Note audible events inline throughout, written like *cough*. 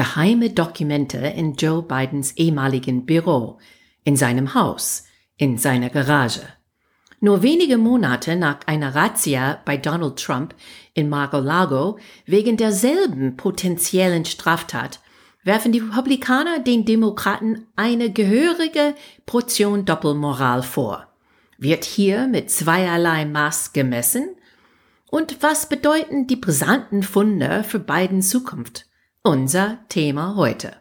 geheime Dokumente in Joe Bidens ehemaligen Büro, in seinem Haus, in seiner Garage. Nur wenige Monate nach einer Razzia bei Donald Trump in Mar-a-Lago wegen derselben potenziellen Straftat werfen die Republikaner den Demokraten eine gehörige Portion Doppelmoral vor. Wird hier mit zweierlei Maß gemessen? Und was bedeuten die brisanten Funde für beiden Zukunft? Unser Thema heute.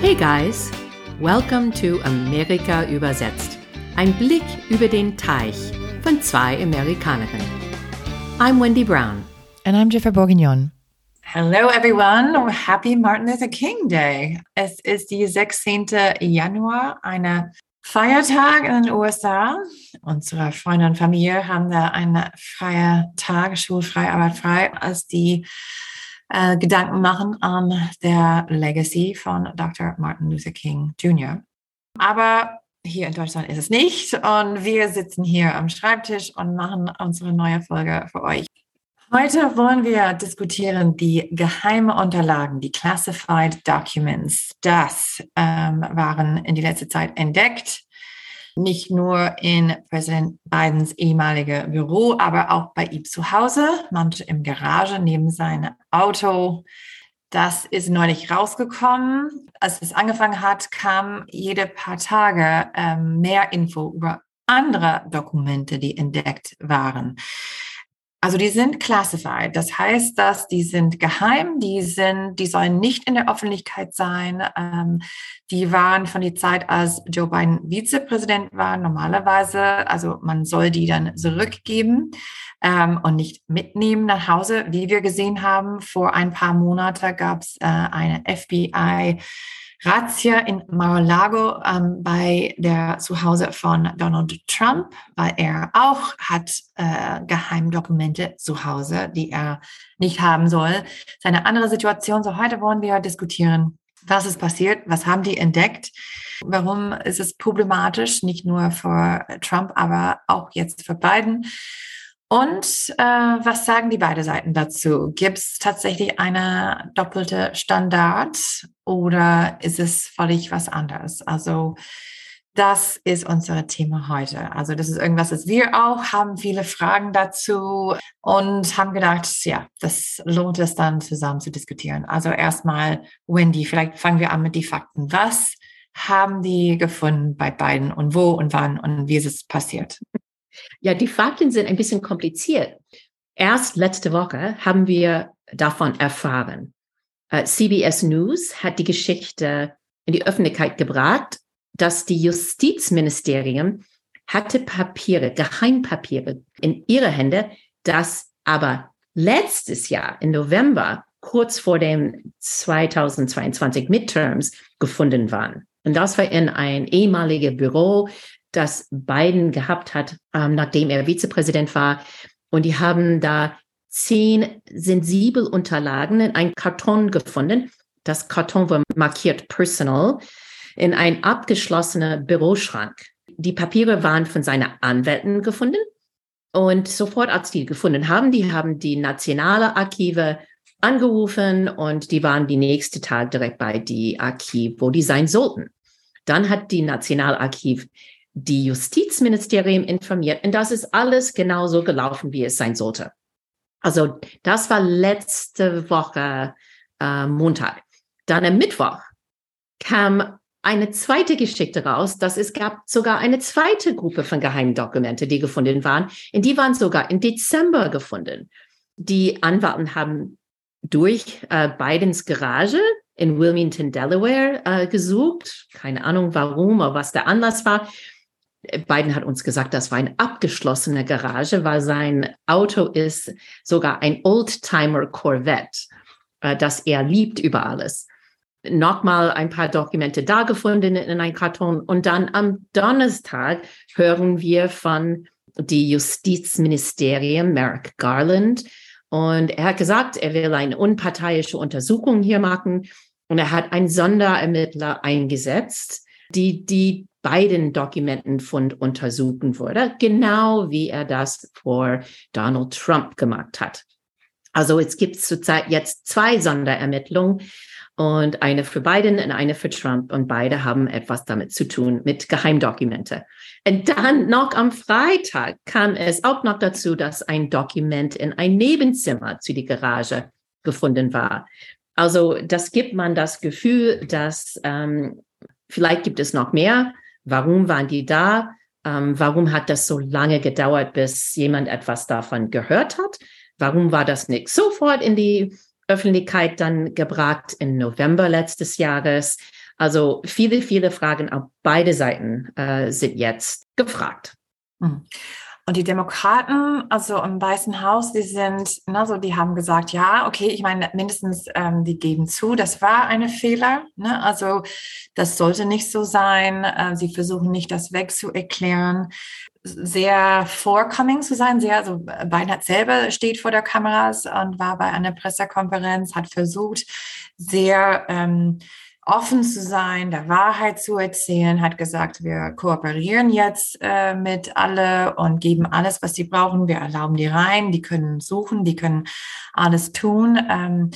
Hey guys! Welcome to Amerika übersetzt. Ein Blick über den Teich von zwei Amerikanerinnen. I'm Wendy Brown. And I'm Jennifer Bourguignon. Hello everyone. Happy Martin Luther King Day. Es ist die 16. Januar, eine Feiertag in den USA. Unsere Freunde und Familie haben da einen freien Tag, schulfrei, arbeitfrei, als die äh, Gedanken machen an der Legacy von Dr. Martin Luther King Jr. Aber hier in Deutschland ist es nicht und wir sitzen hier am Schreibtisch und machen unsere neue Folge für euch. Heute wollen wir diskutieren die geheime Unterlagen, die Classified Documents. Das ähm, waren in die letzte Zeit entdeckt nicht nur in Präsident Bidens ehemalige Büro, aber auch bei ihm zu Hause, manche im Garage neben seinem Auto. Das ist neulich rausgekommen. Als es angefangen hat, kam jede paar Tage ähm, mehr Info über andere Dokumente, die entdeckt waren. Also die sind classified. Das heißt, dass die sind geheim, die sind, die sollen nicht in der Öffentlichkeit sein. Ähm, die waren von der Zeit, als Joe Biden Vizepräsident war, normalerweise. Also man soll die dann zurückgeben ähm, und nicht mitnehmen nach Hause. Wie wir gesehen haben, vor ein paar Monaten gab es äh, eine FBI Razzia in Mar-a-Lago ähm, bei der Zuhause von Donald Trump, weil er auch hat äh, Geheimdokumente zu Hause, die er nicht haben soll. Seine andere Situation. So heute wollen wir diskutieren, was ist passiert, was haben die entdeckt, warum ist es problematisch, nicht nur für Trump, aber auch jetzt für Biden. Und äh, was sagen die beiden Seiten dazu? Gibt es tatsächlich eine doppelte Standard oder ist es völlig was anderes? Also das ist unser Thema heute. Also das ist irgendwas, das wir auch haben viele Fragen dazu und haben gedacht, ja, das lohnt es dann zusammen zu diskutieren. Also erstmal, Wendy, vielleicht fangen wir an mit den Fakten. Was haben die gefunden bei beiden und wo und wann und wie ist es passiert? Ja, die Fakten sind ein bisschen kompliziert. Erst letzte Woche haben wir davon erfahren. Äh, CBS News hat die Geschichte in die Öffentlichkeit gebracht, dass die Justizministerium hatte Papiere, Geheimpapiere in ihre Hände, das aber letztes Jahr im November, kurz vor dem 2022 Midterms, gefunden waren. Und das war in ein ehemaliges Büro das Biden gehabt hat, ähm, nachdem er Vizepräsident war. Und die haben da zehn sensibel Unterlagen in ein Karton gefunden. Das Karton war markiert personal in ein abgeschlossener Büroschrank. Die Papiere waren von seiner Anwälten gefunden. Und sofort, als die gefunden haben, die haben die nationale Archive angerufen und die waren die nächste Tag direkt bei die Archiv, wo die sein sollten. Dann hat die Nationalarchiv die Justizministerium informiert und das ist alles genauso gelaufen, wie es sein sollte. Also das war letzte Woche äh, Montag. Dann am Mittwoch kam eine zweite Geschichte raus, dass es gab sogar eine zweite Gruppe von geheimen Dokumente, die gefunden waren. Und die waren sogar im Dezember gefunden. Die Anwälten haben durch äh, Bidens Garage in Wilmington, Delaware äh, gesucht. Keine Ahnung warum oder was der Anlass war. Biden hat uns gesagt, das war eine abgeschlossene Garage, weil sein Auto ist sogar ein Oldtimer Corvette, äh, das er liebt über alles. Nochmal ein paar Dokumente da gefunden in einem Karton. Und dann am Donnerstag hören wir von die Justizministerium Merrick Garland. Und er hat gesagt, er will eine unparteiische Untersuchung hier machen. Und er hat einen Sonderermittler eingesetzt, die die beiden Dokumentenfund untersuchen würde, genau wie er das vor Donald Trump gemacht hat. Also es gibt zurzeit jetzt zwei Sonderermittlungen und eine für Biden und eine für Trump und beide haben etwas damit zu tun mit Geheimdokumente. Und dann noch am Freitag kam es auch noch dazu, dass ein Dokument in ein Nebenzimmer zu die Garage gefunden war. Also das gibt man das Gefühl, dass ähm, vielleicht gibt es noch mehr. Warum waren die da? Ähm, warum hat das so lange gedauert, bis jemand etwas davon gehört hat? Warum war das nicht sofort in die Öffentlichkeit dann gebracht im November letztes Jahres? Also viele, viele Fragen auf beide Seiten äh, sind jetzt gefragt. Hm. Und die Demokraten, also im Weißen Haus, die sind, also die haben gesagt, ja, okay, ich meine, mindestens ähm, die geben zu, das war eine Fehler. Ne? Also das sollte nicht so sein. Äh, sie versuchen nicht, das wegzuerklären. Sehr vorcoming zu sein, sehr, also Beinhardt selber steht vor der Kameras und war bei einer Pressekonferenz, hat versucht, sehr ähm, offen zu sein, der Wahrheit zu erzählen, hat gesagt, wir kooperieren jetzt äh, mit alle und geben alles, was sie brauchen. Wir erlauben die rein, die können suchen, die können alles tun. Ähm,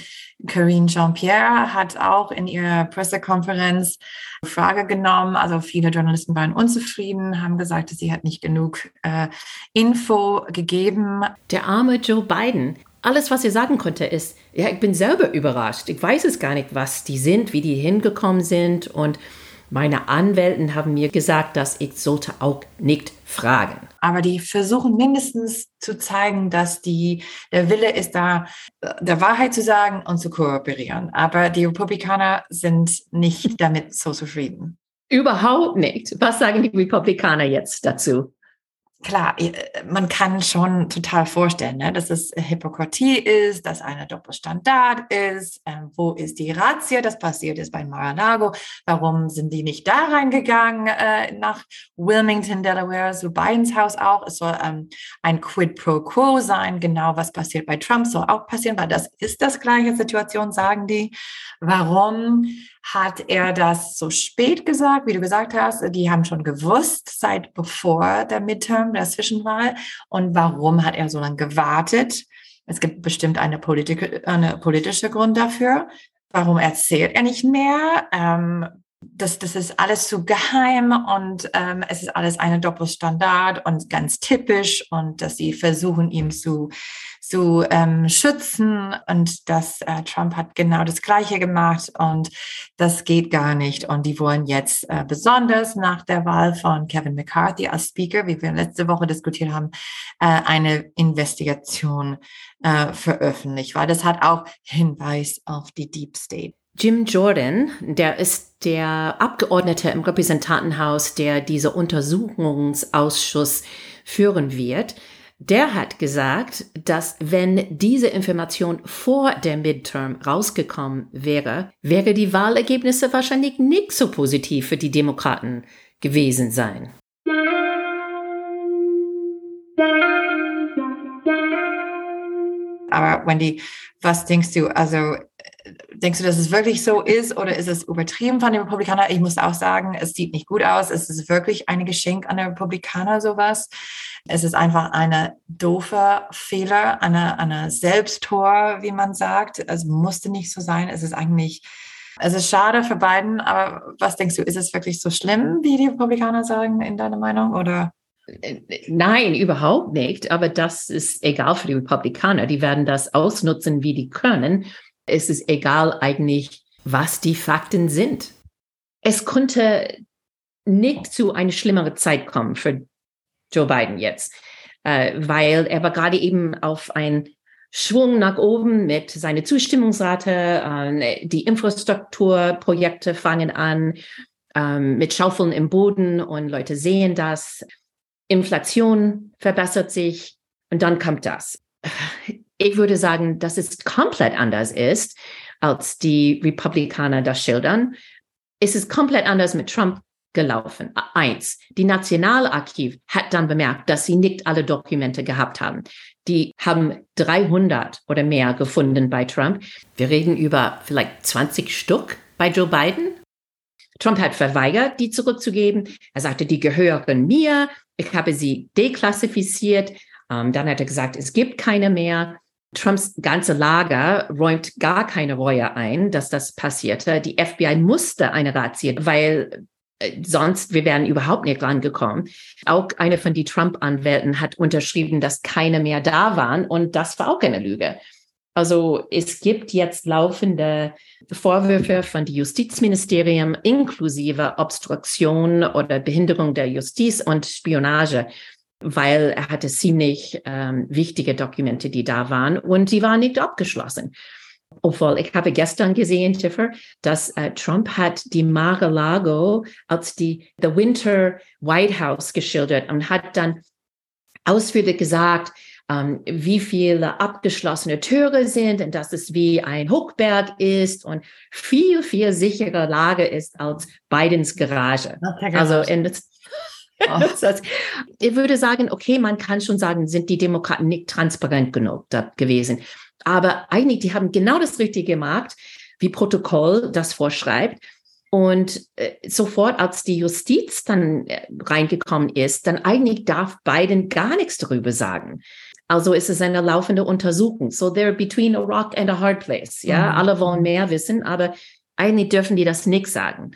Karine Jean-Pierre hat auch in ihrer Pressekonferenz Frage genommen. Also viele Journalisten waren unzufrieden, haben gesagt, sie hat nicht genug äh, Info gegeben. Der arme Joe Biden alles, was er sagen konnte, ist, ja, ich bin selber überrascht. Ich weiß es gar nicht, was die sind, wie die hingekommen sind. Und meine Anwälten haben mir gesagt, dass ich sollte auch nicht fragen. Aber die versuchen mindestens zu zeigen, dass die, der Wille ist da, der Wahrheit zu sagen und zu kooperieren. Aber die Republikaner sind nicht damit so zufrieden. Überhaupt nicht. Was sagen die Republikaner jetzt dazu? Klar, äh, man kann schon total vorstellen, ne, dass es Hypokratie ist, dass eine Doppelstandard ist. Ähm, wo ist die Razzia? Das passiert ist bei Mar-a-Lago. Warum sind die nicht da reingegangen äh, nach Wilmington, Delaware, so Bidens Haus auch? Es soll ähm, ein Quid pro Quo sein. Genau, was passiert bei Trump soll auch passieren, weil das ist das gleiche Situation, sagen die. Warum hat er das so spät gesagt, wie du gesagt hast? Die haben schon gewusst, seit bevor der Midterm, der Zwischenwahl. Und warum hat er so lange gewartet? Es gibt bestimmt eine, Politik, eine politische Grund dafür. Warum erzählt er nicht mehr? Ähm, das, das ist alles zu geheim und ähm, es ist alles eine Doppelstandard und ganz typisch und dass sie versuchen, ihn zu, zu ähm, schützen und dass äh, Trump hat genau das Gleiche gemacht und das geht gar nicht und die wollen jetzt äh, besonders nach der Wahl von Kevin McCarthy als Speaker, wie wir letzte Woche diskutiert haben, äh, eine Investigation äh, veröffentlicht, weil das hat auch Hinweis auf die Deep State. Jim Jordan, der ist der Abgeordnete im Repräsentantenhaus, der diese Untersuchungsausschuss führen wird. Der hat gesagt, dass wenn diese Information vor der Midterm rausgekommen wäre, wäre die Wahlergebnisse wahrscheinlich nicht so positiv für die Demokraten gewesen sein. Aber Wendy, was denkst du? Also denkst du, dass es wirklich so ist oder ist es übertrieben von den Republikanern? Ich muss auch sagen, es sieht nicht gut aus. Es ist wirklich ein Geschenk an den Republikaner, sowas. Es ist einfach eine doofe Fehler, eine, eine Selbsttor, wie man sagt. Es musste nicht so sein. Es ist eigentlich, es ist schade für beiden. Aber was denkst du, ist es wirklich so schlimm, wie die Republikaner sagen, in deiner Meinung? Oder? Nein, überhaupt nicht. Aber das ist egal für die Republikaner. Die werden das ausnutzen, wie die können es ist egal eigentlich, was die Fakten sind. Es konnte nicht zu einer schlimmeren Zeit kommen für Joe Biden jetzt, äh, weil er war gerade eben auf einen Schwung nach oben mit seiner Zustimmungsrate, äh, die Infrastrukturprojekte fangen an, äh, mit Schaufeln im Boden und Leute sehen das. Inflation verbessert sich und dann kommt das ich würde sagen, dass es komplett anders ist, als die Republikaner das schildern. Es ist komplett anders mit Trump gelaufen. Eins, die Nationalarchiv hat dann bemerkt, dass sie nicht alle Dokumente gehabt haben. Die haben 300 oder mehr gefunden bei Trump. Wir reden über vielleicht 20 Stück bei Joe Biden. Trump hat verweigert, die zurückzugeben. Er sagte, die gehören mir. Ich habe sie deklassifiziert. Ähm, dann hat er gesagt, es gibt keine mehr. Trumps ganze Lager räumt gar keine Reue ein, dass das passierte. Die FBI musste eine Razzia, weil äh, sonst wir wären überhaupt nicht rangekommen. Auch eine von die Trump-Anwälten hat unterschrieben, dass keine mehr da waren und das war auch eine Lüge. Also es gibt jetzt laufende Vorwürfe von dem Justizministerium inklusive Obstruktion oder Behinderung der Justiz und Spionage, weil er hatte ziemlich ähm, wichtige Dokumente, die da waren und die waren nicht abgeschlossen. Obwohl, ich habe gestern gesehen, Tiffer, dass äh, Trump hat die Mar-a-Lago als die The Winter White House geschildert und hat dann ausführlich gesagt, ähm, wie viele abgeschlossene Türe sind und dass es wie ein Hochberg ist und viel, viel sichere Lage ist als Bidens Garage. Also, in ich würde sagen, okay, man kann schon sagen, sind die Demokraten nicht transparent genug gewesen. Aber eigentlich, die haben genau das Richtige gemacht, wie Protokoll das vorschreibt. Und äh, sofort, als die Justiz dann äh, reingekommen ist, dann eigentlich darf Biden gar nichts darüber sagen. Also ist es eine laufende Untersuchung. So they're between a rock and a hard place. Ja, mhm. alle wollen mehr wissen, aber eigentlich dürfen die das nicht sagen.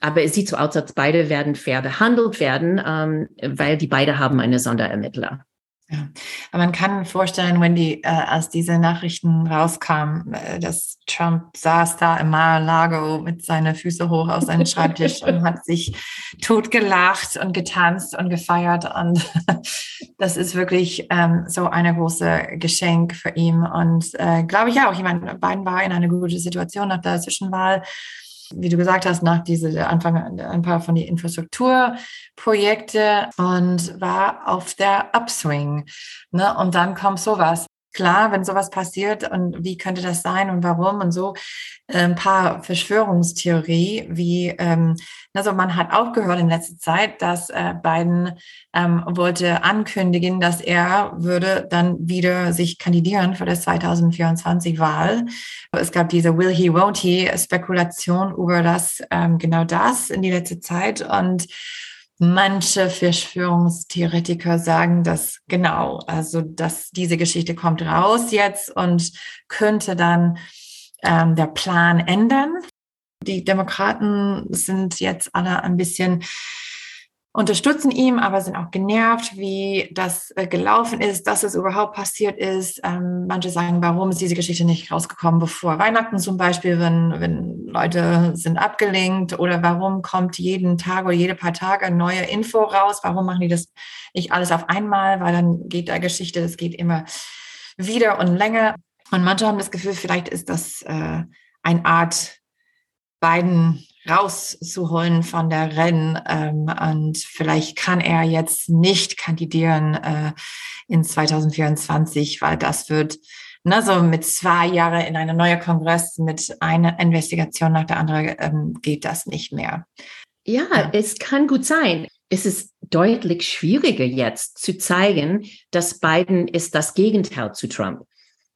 Aber es sieht so aus, als beide werden fair behandelt werden, ähm, weil die beide haben eine Sonderermittler. Ja, aber man kann vorstellen, wenn die, äh, als diese Nachrichten rauskamen, äh, dass Trump saß da im Mar-a-Lago mit seinen Füßen hoch auf seinem Schreibtisch und hat sich totgelacht und getanzt und gefeiert. Und *laughs* das ist wirklich ähm, so eine große Geschenk für ihn. Und äh, glaube ich auch, ich meine, Biden war in einer guten Situation nach der Zwischenwahl wie du gesagt hast, nach diese Anfang ein paar von die Infrastrukturprojekte und war auf der Upswing. Ne? Und dann kommt sowas klar, wenn sowas passiert und wie könnte das sein und warum und so ein paar Verschwörungstheorie, wie ähm, also man hat auch gehört in letzter Zeit, dass äh, Biden ähm, wollte ankündigen, dass er würde dann wieder sich kandidieren für das 2024 Wahl. Es gab diese Will he, won't he Spekulation über das ähm, genau das in die letzte Zeit und Manche Verschwörungstheoretiker sagen das genau, also dass diese Geschichte kommt raus jetzt und könnte dann ähm, der Plan ändern. Die Demokraten sind jetzt alle ein bisschen unterstützen ihn, aber sind auch genervt, wie das äh, gelaufen ist, dass es überhaupt passiert ist. Ähm, manche sagen, warum ist diese Geschichte nicht rausgekommen bevor Weihnachten zum Beispiel, wenn, wenn Leute sind abgelenkt oder warum kommt jeden Tag oder jede paar Tage eine neue Info raus? Warum machen die das nicht alles auf einmal? Weil dann geht der Geschichte, das geht immer wieder und länger. Und manche haben das Gefühl, vielleicht ist das äh, eine Art beiden rauszuholen von der Rennen. Ähm, und vielleicht kann er jetzt nicht kandidieren äh, in 2024, weil das wird ne, so mit zwei Jahren in einer neuen Kongress mit einer Investigation nach der anderen ähm, geht das nicht mehr. Ja, ja, es kann gut sein. Es ist deutlich schwieriger jetzt zu zeigen, dass Biden ist das Gegenteil zu Trump.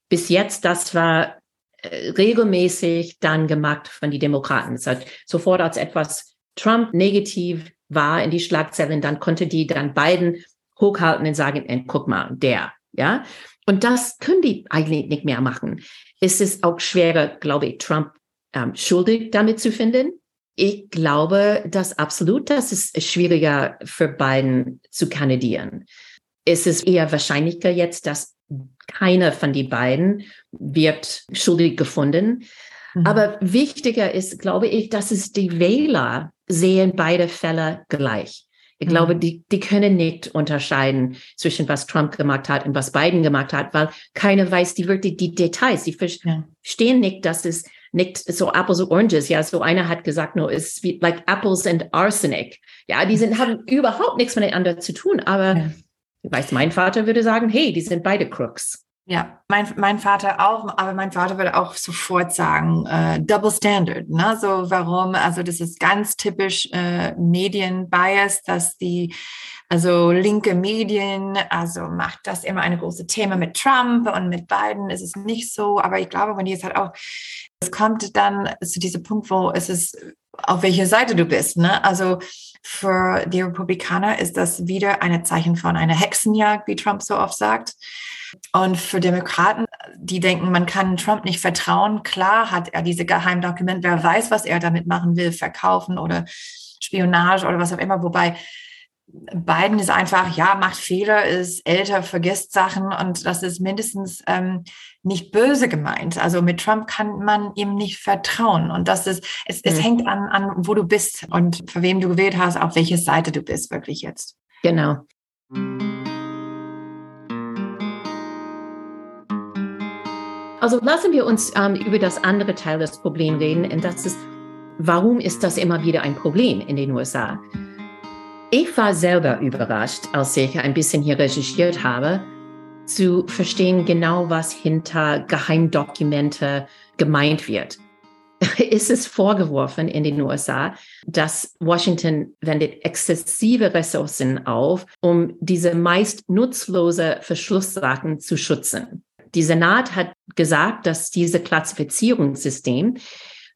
Bis jetzt, das war regelmäßig dann gemacht von den Demokraten. Es hat sofort als etwas Trump negativ war in die Schlagzeilen, dann konnte die dann beiden hochhalten und sagen, äh, guck mal, der, ja. Und das können die eigentlich nicht mehr machen. Es ist auch schwerer, glaube ich, Trump ähm, schuldig damit zu finden. Ich glaube, dass absolut, das ist schwieriger für Biden zu kandidieren. Es ist eher wahrscheinlicher jetzt, dass keiner von den beiden wird schuldig gefunden. Mhm. Aber wichtiger ist, glaube ich, dass es die Wähler sehen beide Fälle gleich. Ich mhm. glaube, die, die können nicht unterscheiden zwischen was Trump gemacht hat und was Biden gemacht hat, weil keiner weiß die wirklich die Details. Sie verstehen nicht, dass es nicht so Apples und Oranges. Ja, so einer hat gesagt, no, it's like apples and arsenic. Ja, die sind, haben überhaupt nichts miteinander zu tun, aber ja. Ich weiß, mein Vater würde sagen, hey, die sind beide Crooks. Ja, mein, mein Vater auch, aber mein Vater würde auch sofort sagen, äh, Double Standard. Ne? So warum? Also das ist ganz typisch äh, Medienbias, dass die also linke Medien, also macht das immer eine große Thema mit Trump und mit Biden ist es nicht so. Aber ich glaube, wenn die jetzt halt auch, es kommt dann zu diesem Punkt, wo es ist, auf welcher Seite du bist. Ne? Also für die Republikaner ist das wieder ein Zeichen von einer Hexenjagd, wie Trump so oft sagt. Und für Demokraten, die denken, man kann Trump nicht vertrauen, klar hat er diese Geheimdokumente, wer weiß, was er damit machen will, verkaufen oder Spionage oder was auch immer. Wobei Biden ist einfach, ja, macht Fehler, ist älter, vergisst Sachen und das ist mindestens ähm, nicht böse gemeint. Also mit Trump kann man ihm nicht vertrauen und das ist, es, es mhm. hängt an, an, wo du bist und für wem du gewählt hast, auf welche Seite du bist wirklich jetzt. Genau. Also lassen wir uns ähm, über das andere Teil des Problems reden, und das ist, warum ist das immer wieder ein Problem in den USA? Ich war selber überrascht, als ich ein bisschen hier recherchiert habe, zu verstehen genau, was hinter Geheimdokumente gemeint wird. *laughs* Ist es vorgeworfen in den USA, dass Washington wendet exzessive Ressourcen auf, um diese meist nutzlose Verschlusssachen zu schützen. Die Senat hat gesagt, dass dieses Klassifizierungssystem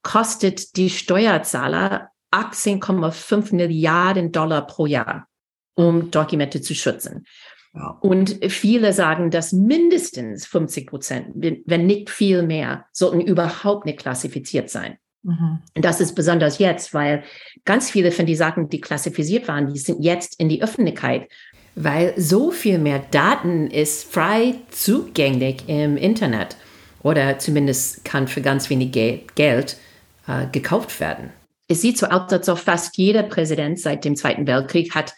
kostet die Steuerzahler 18,5 Milliarden Dollar pro Jahr, um Dokumente zu schützen. Wow. Und viele sagen, dass mindestens 50 Prozent, wenn nicht viel mehr, sollten überhaupt nicht klassifiziert sein. Mhm. Und das ist besonders jetzt, weil ganz viele von den Sachen, die klassifiziert waren, die sind jetzt in die Öffentlichkeit weil so viel mehr Daten ist frei zugänglich im Internet oder zumindest kann für ganz wenig Geld äh, gekauft werden. Es sieht so aus, als ob fast jeder Präsident seit dem Zweiten Weltkrieg hat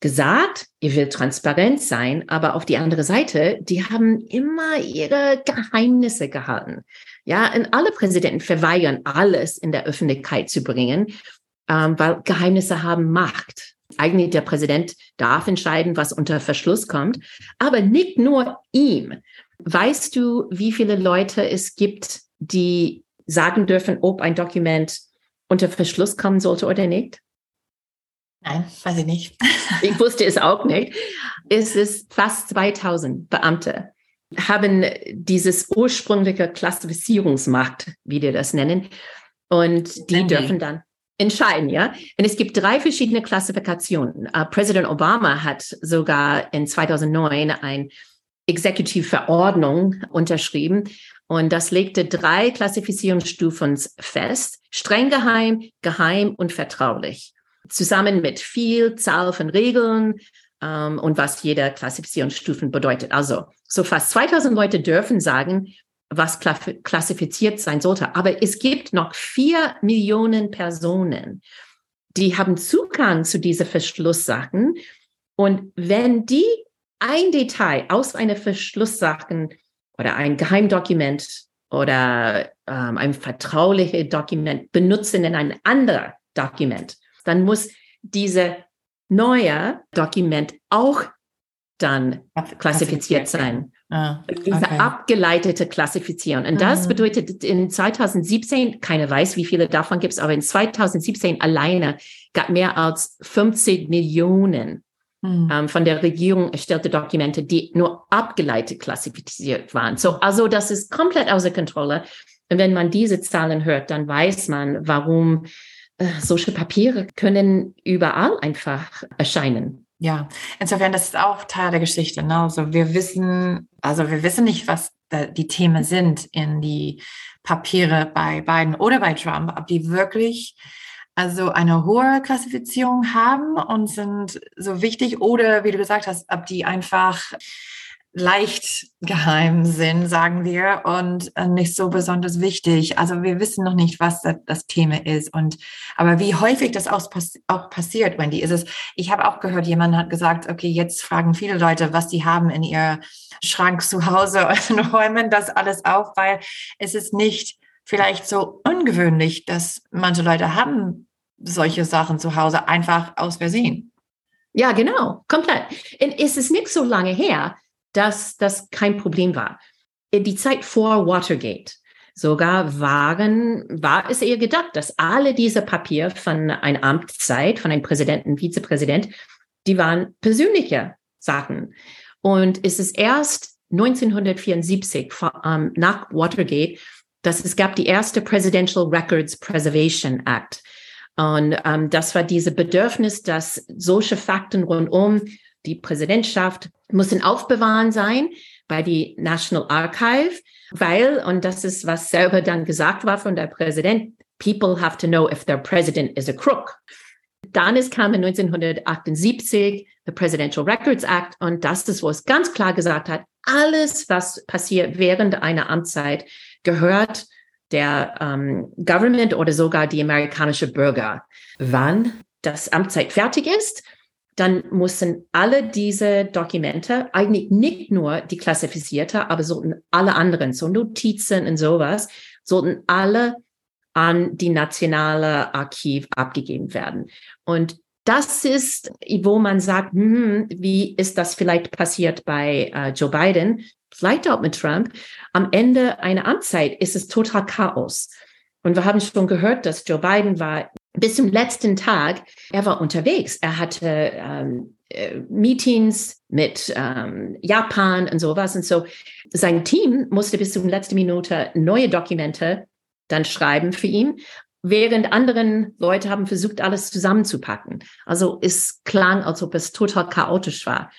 gesagt, ihr will transparent sein, aber auf die andere Seite, die haben immer ihre Geheimnisse gehalten. Ja, und alle Präsidenten verweigern alles in der Öffentlichkeit zu bringen, ähm, weil Geheimnisse haben Macht. Eigentlich der Präsident darf entscheiden, was unter Verschluss kommt, aber nicht nur ihm. Weißt du, wie viele Leute es gibt, die sagen dürfen, ob ein Dokument unter Verschluss kommen sollte oder nicht? Nein, weiß ich nicht. ich *laughs* wusste es auch nicht. Es ist fast 2000 Beamte haben dieses ursprüngliche Klassifizierungsmacht, wie wir das nennen. Und die dürfen dann, entscheiden, ja. Und es gibt drei verschiedene Klassifikationen. Uh, Präsident Obama hat sogar in 2009 ein Exekutivverordnung unterschrieben und das legte drei Klassifizierungsstufen fest. Streng geheim, geheim und vertraulich. Zusammen mit viel Zahl von Regeln ähm, und was jede Klassifizierungsstufen bedeutet. Also, so fast 2000 Leute dürfen sagen, was klassifiziert sein sollte. Aber es gibt noch vier Millionen Personen, die haben Zugang zu diesen Verschlusssachen. Und wenn die ein Detail aus einer Verschlusssachen oder ein Geheimdokument oder ähm, ein vertrauliches Dokument benutzen in ein anderes Dokument, dann muss diese neue Dokument auch dann klassifiziert sein. Ah, okay. Diese abgeleitete Klassifizierung. Und das mhm. bedeutet in 2017, keiner weiß, wie viele davon gibt es, aber in 2017 alleine gab mehr als 50 Millionen mhm. ähm, von der Regierung erstellte Dokumente, die nur abgeleitet klassifiziert waren. So, also das ist komplett außer Kontrolle. Und wenn man diese Zahlen hört, dann weiß man, warum äh, solche Papiere können überall einfach erscheinen. Ja, insofern, das ist auch Teil der Geschichte. Ne? Also wir wissen, also wir wissen nicht, was die Themen sind in die Papiere bei Biden oder bei Trump, ob die wirklich also eine hohe Klassifizierung haben und sind so wichtig oder wie du gesagt hast, ob die einfach leicht geheim sind, sagen wir, und äh, nicht so besonders wichtig. Also wir wissen noch nicht, was das, Thema ist. Und aber wie häufig das auch, auch passiert, Wendy, ist es. Ich habe auch gehört, jemand hat gesagt, okay, jetzt fragen viele Leute, was sie haben in ihr Schrank zu Hause *laughs* und räumen das alles auf, weil es ist nicht vielleicht so ungewöhnlich, dass manche Leute haben solche Sachen zu Hause einfach aus Versehen. Ja, genau, komplett. Und es ist nicht so lange her, dass das kein Problem war. Die Zeit vor Watergate sogar waren, war es eher gedacht, dass alle diese Papiere von einer Amtszeit, von einem Präsidenten, Vizepräsident, die waren persönliche Sachen. Und es ist erst 1974 ähm, nach Watergate, dass es gab die erste Presidential Records Preservation Act. Und ähm, das war diese Bedürfnis, dass solche Fakten rundum die Präsidentschaft müssen aufbewahren sein bei die National Archive, weil, und das ist, was selber dann gesagt war von der Präsident, people have to know if their president is a crook. Dann ist kam in 1978 the Presidential Records Act und das ist, wo es ganz klar gesagt hat, alles, was passiert während einer Amtszeit, gehört der ähm, Government oder sogar die amerikanische Bürger. Wann das Amtszeit fertig ist, dann müssen alle diese Dokumente, eigentlich nicht nur die klassifizierte, aber sollten alle anderen, so Notizen und sowas, sollten alle an die nationale Archiv abgegeben werden. Und das ist, wo man sagt, hm, wie ist das vielleicht passiert bei äh, Joe Biden, vielleicht auch mit Trump. Am Ende einer Amtszeit ist es total Chaos. Und wir haben schon gehört, dass Joe Biden war bis zum letzten Tag, er war unterwegs. Er hatte ähm, äh, Meetings mit ähm, Japan und sowas. Und so sein Team musste bis zum letzten Minute neue Dokumente dann schreiben für ihn, während anderen Leute haben versucht, alles zusammenzupacken. Also es klang, als ob es total chaotisch war.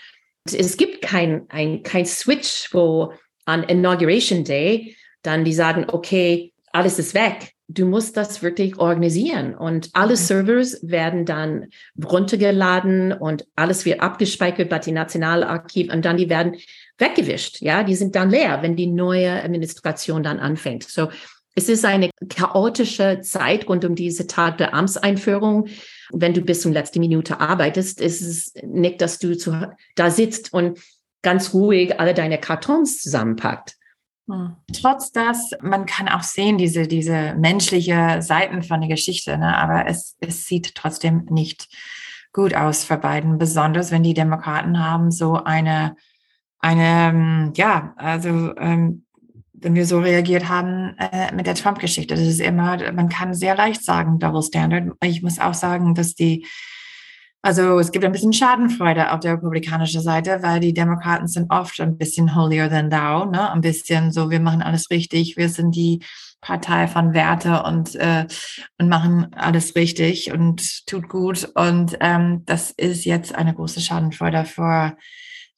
Es gibt kein, ein, kein Switch, wo an Inauguration Day dann die sagen, okay, alles ist weg du musst das wirklich organisieren und alle mhm. Servers werden dann runtergeladen und alles wird abgespeichert bei die nationale Archiv und dann die werden weggewischt. Ja, die sind dann leer, wenn die neue Administration dann anfängt. So, es ist eine chaotische Zeit rund um diese Tag der Amtseinführung. Wenn du bis zum letzten Minute arbeitest, ist es nicht, dass du zu, da sitzt und ganz ruhig alle deine Kartons zusammenpackt. Hm. Trotz das, man kann auch sehen, diese, diese menschliche Seiten von der Geschichte, ne? aber es, es sieht trotzdem nicht gut aus für beiden, besonders wenn die Demokraten haben so eine, eine, ähm, ja, also ähm, wenn wir so reagiert haben äh, mit der Trump-Geschichte. Das ist immer, man kann sehr leicht sagen, Double Standard. Ich muss auch sagen, dass die also es gibt ein bisschen Schadenfreude auf der republikanischen Seite, weil die Demokraten sind oft ein bisschen holier than thou, ne? Ein bisschen so, wir machen alles richtig, wir sind die Partei von Werte und, äh, und machen alles richtig und tut gut. Und ähm, das ist jetzt eine große Schadenfreude für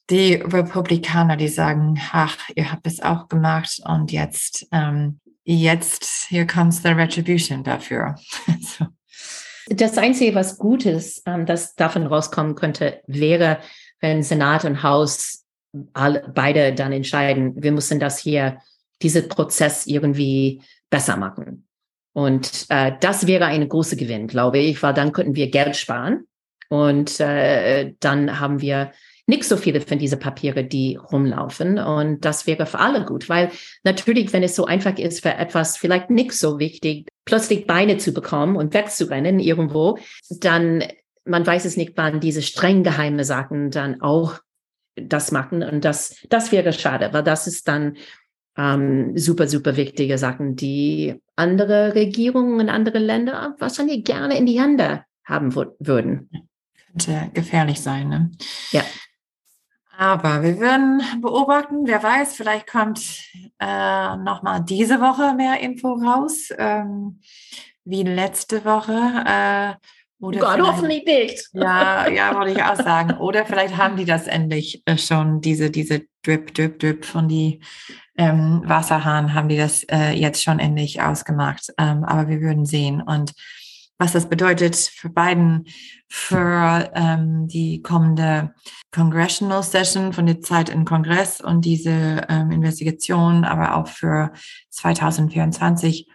die Republikaner, die sagen, ach, ihr habt es auch gemacht und jetzt, ähm, jetzt, here comes the retribution dafür. *laughs* so. Das Einzige, was Gutes, ähm, das davon rauskommen könnte, wäre, wenn Senat und Haus alle, beide dann entscheiden, wir müssen das hier, diesen Prozess irgendwie besser machen. Und äh, das wäre ein großer Gewinn, glaube ich, weil dann könnten wir Geld sparen und äh, dann haben wir nicht so viele von diesen Papiere, die rumlaufen. Und das wäre für alle gut, weil natürlich, wenn es so einfach ist, für etwas vielleicht nicht so wichtig, plötzlich Beine zu bekommen und wegzurennen irgendwo, dann man weiß es nicht, wann diese streng geheime Sachen dann auch das machen. Und das, das wäre schade, weil das ist dann ähm, super, super wichtige Sachen, die andere Regierungen und andere Länder wahrscheinlich gerne in die Hände haben würden. Könnte gefährlich sein, ne? Ja. Aber wir werden beobachten, wer weiß, vielleicht kommt äh, nochmal diese Woche mehr Info raus, ähm, wie letzte Woche. Äh, oder Gott, hoffentlich nicht. *laughs* Ja, ja, wollte ich auch sagen. Oder vielleicht haben die das endlich äh, schon, diese, diese Drip, Drip, Drip von die ähm, Wasserhahn, haben die das äh, jetzt schon endlich ausgemacht. Ähm, aber wir würden sehen. Und was das bedeutet für Biden, für ähm, die kommende Congressional Session von der Zeit im Kongress und diese ähm, Investigation, aber auch für 2024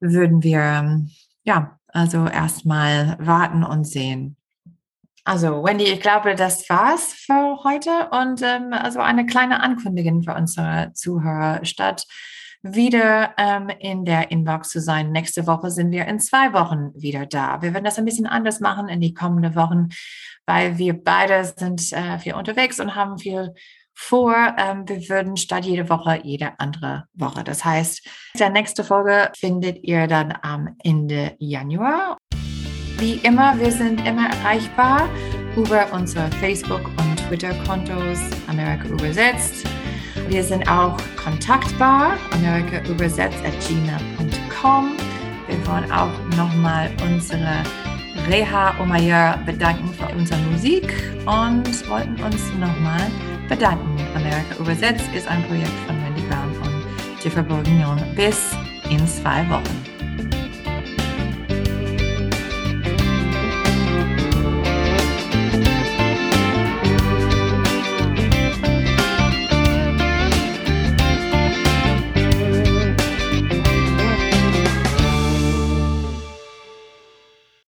würden wir, ähm, ja, also erstmal warten und sehen. Also Wendy, ich glaube, das war's für heute und ähm, also eine kleine Ankündigung für unsere Zuhörer statt wieder ähm, in der Inbox zu sein. Nächste Woche sind wir in zwei Wochen wieder da. Wir werden das ein bisschen anders machen in die kommenden Wochen, weil wir beide sind äh, viel unterwegs und haben viel vor. Ähm, wir würden statt jede Woche jede andere Woche. Das heißt, der nächste Folge findet ihr dann am Ende Januar. Wie immer, wir sind immer erreichbar über unsere Facebook- und Twitter-Kontos Amerika übersetzt. Wir sind auch kontaktbar, Amerika übersetzt at gmail.com. Wir wollen auch nochmal unsere Reha Omayer bedanken für unsere Musik und wollten uns nochmal bedanken. Amerika übersetzt ist ein Projekt von Wendy Brown und Jennifer Bourguignon. Bis in zwei Wochen.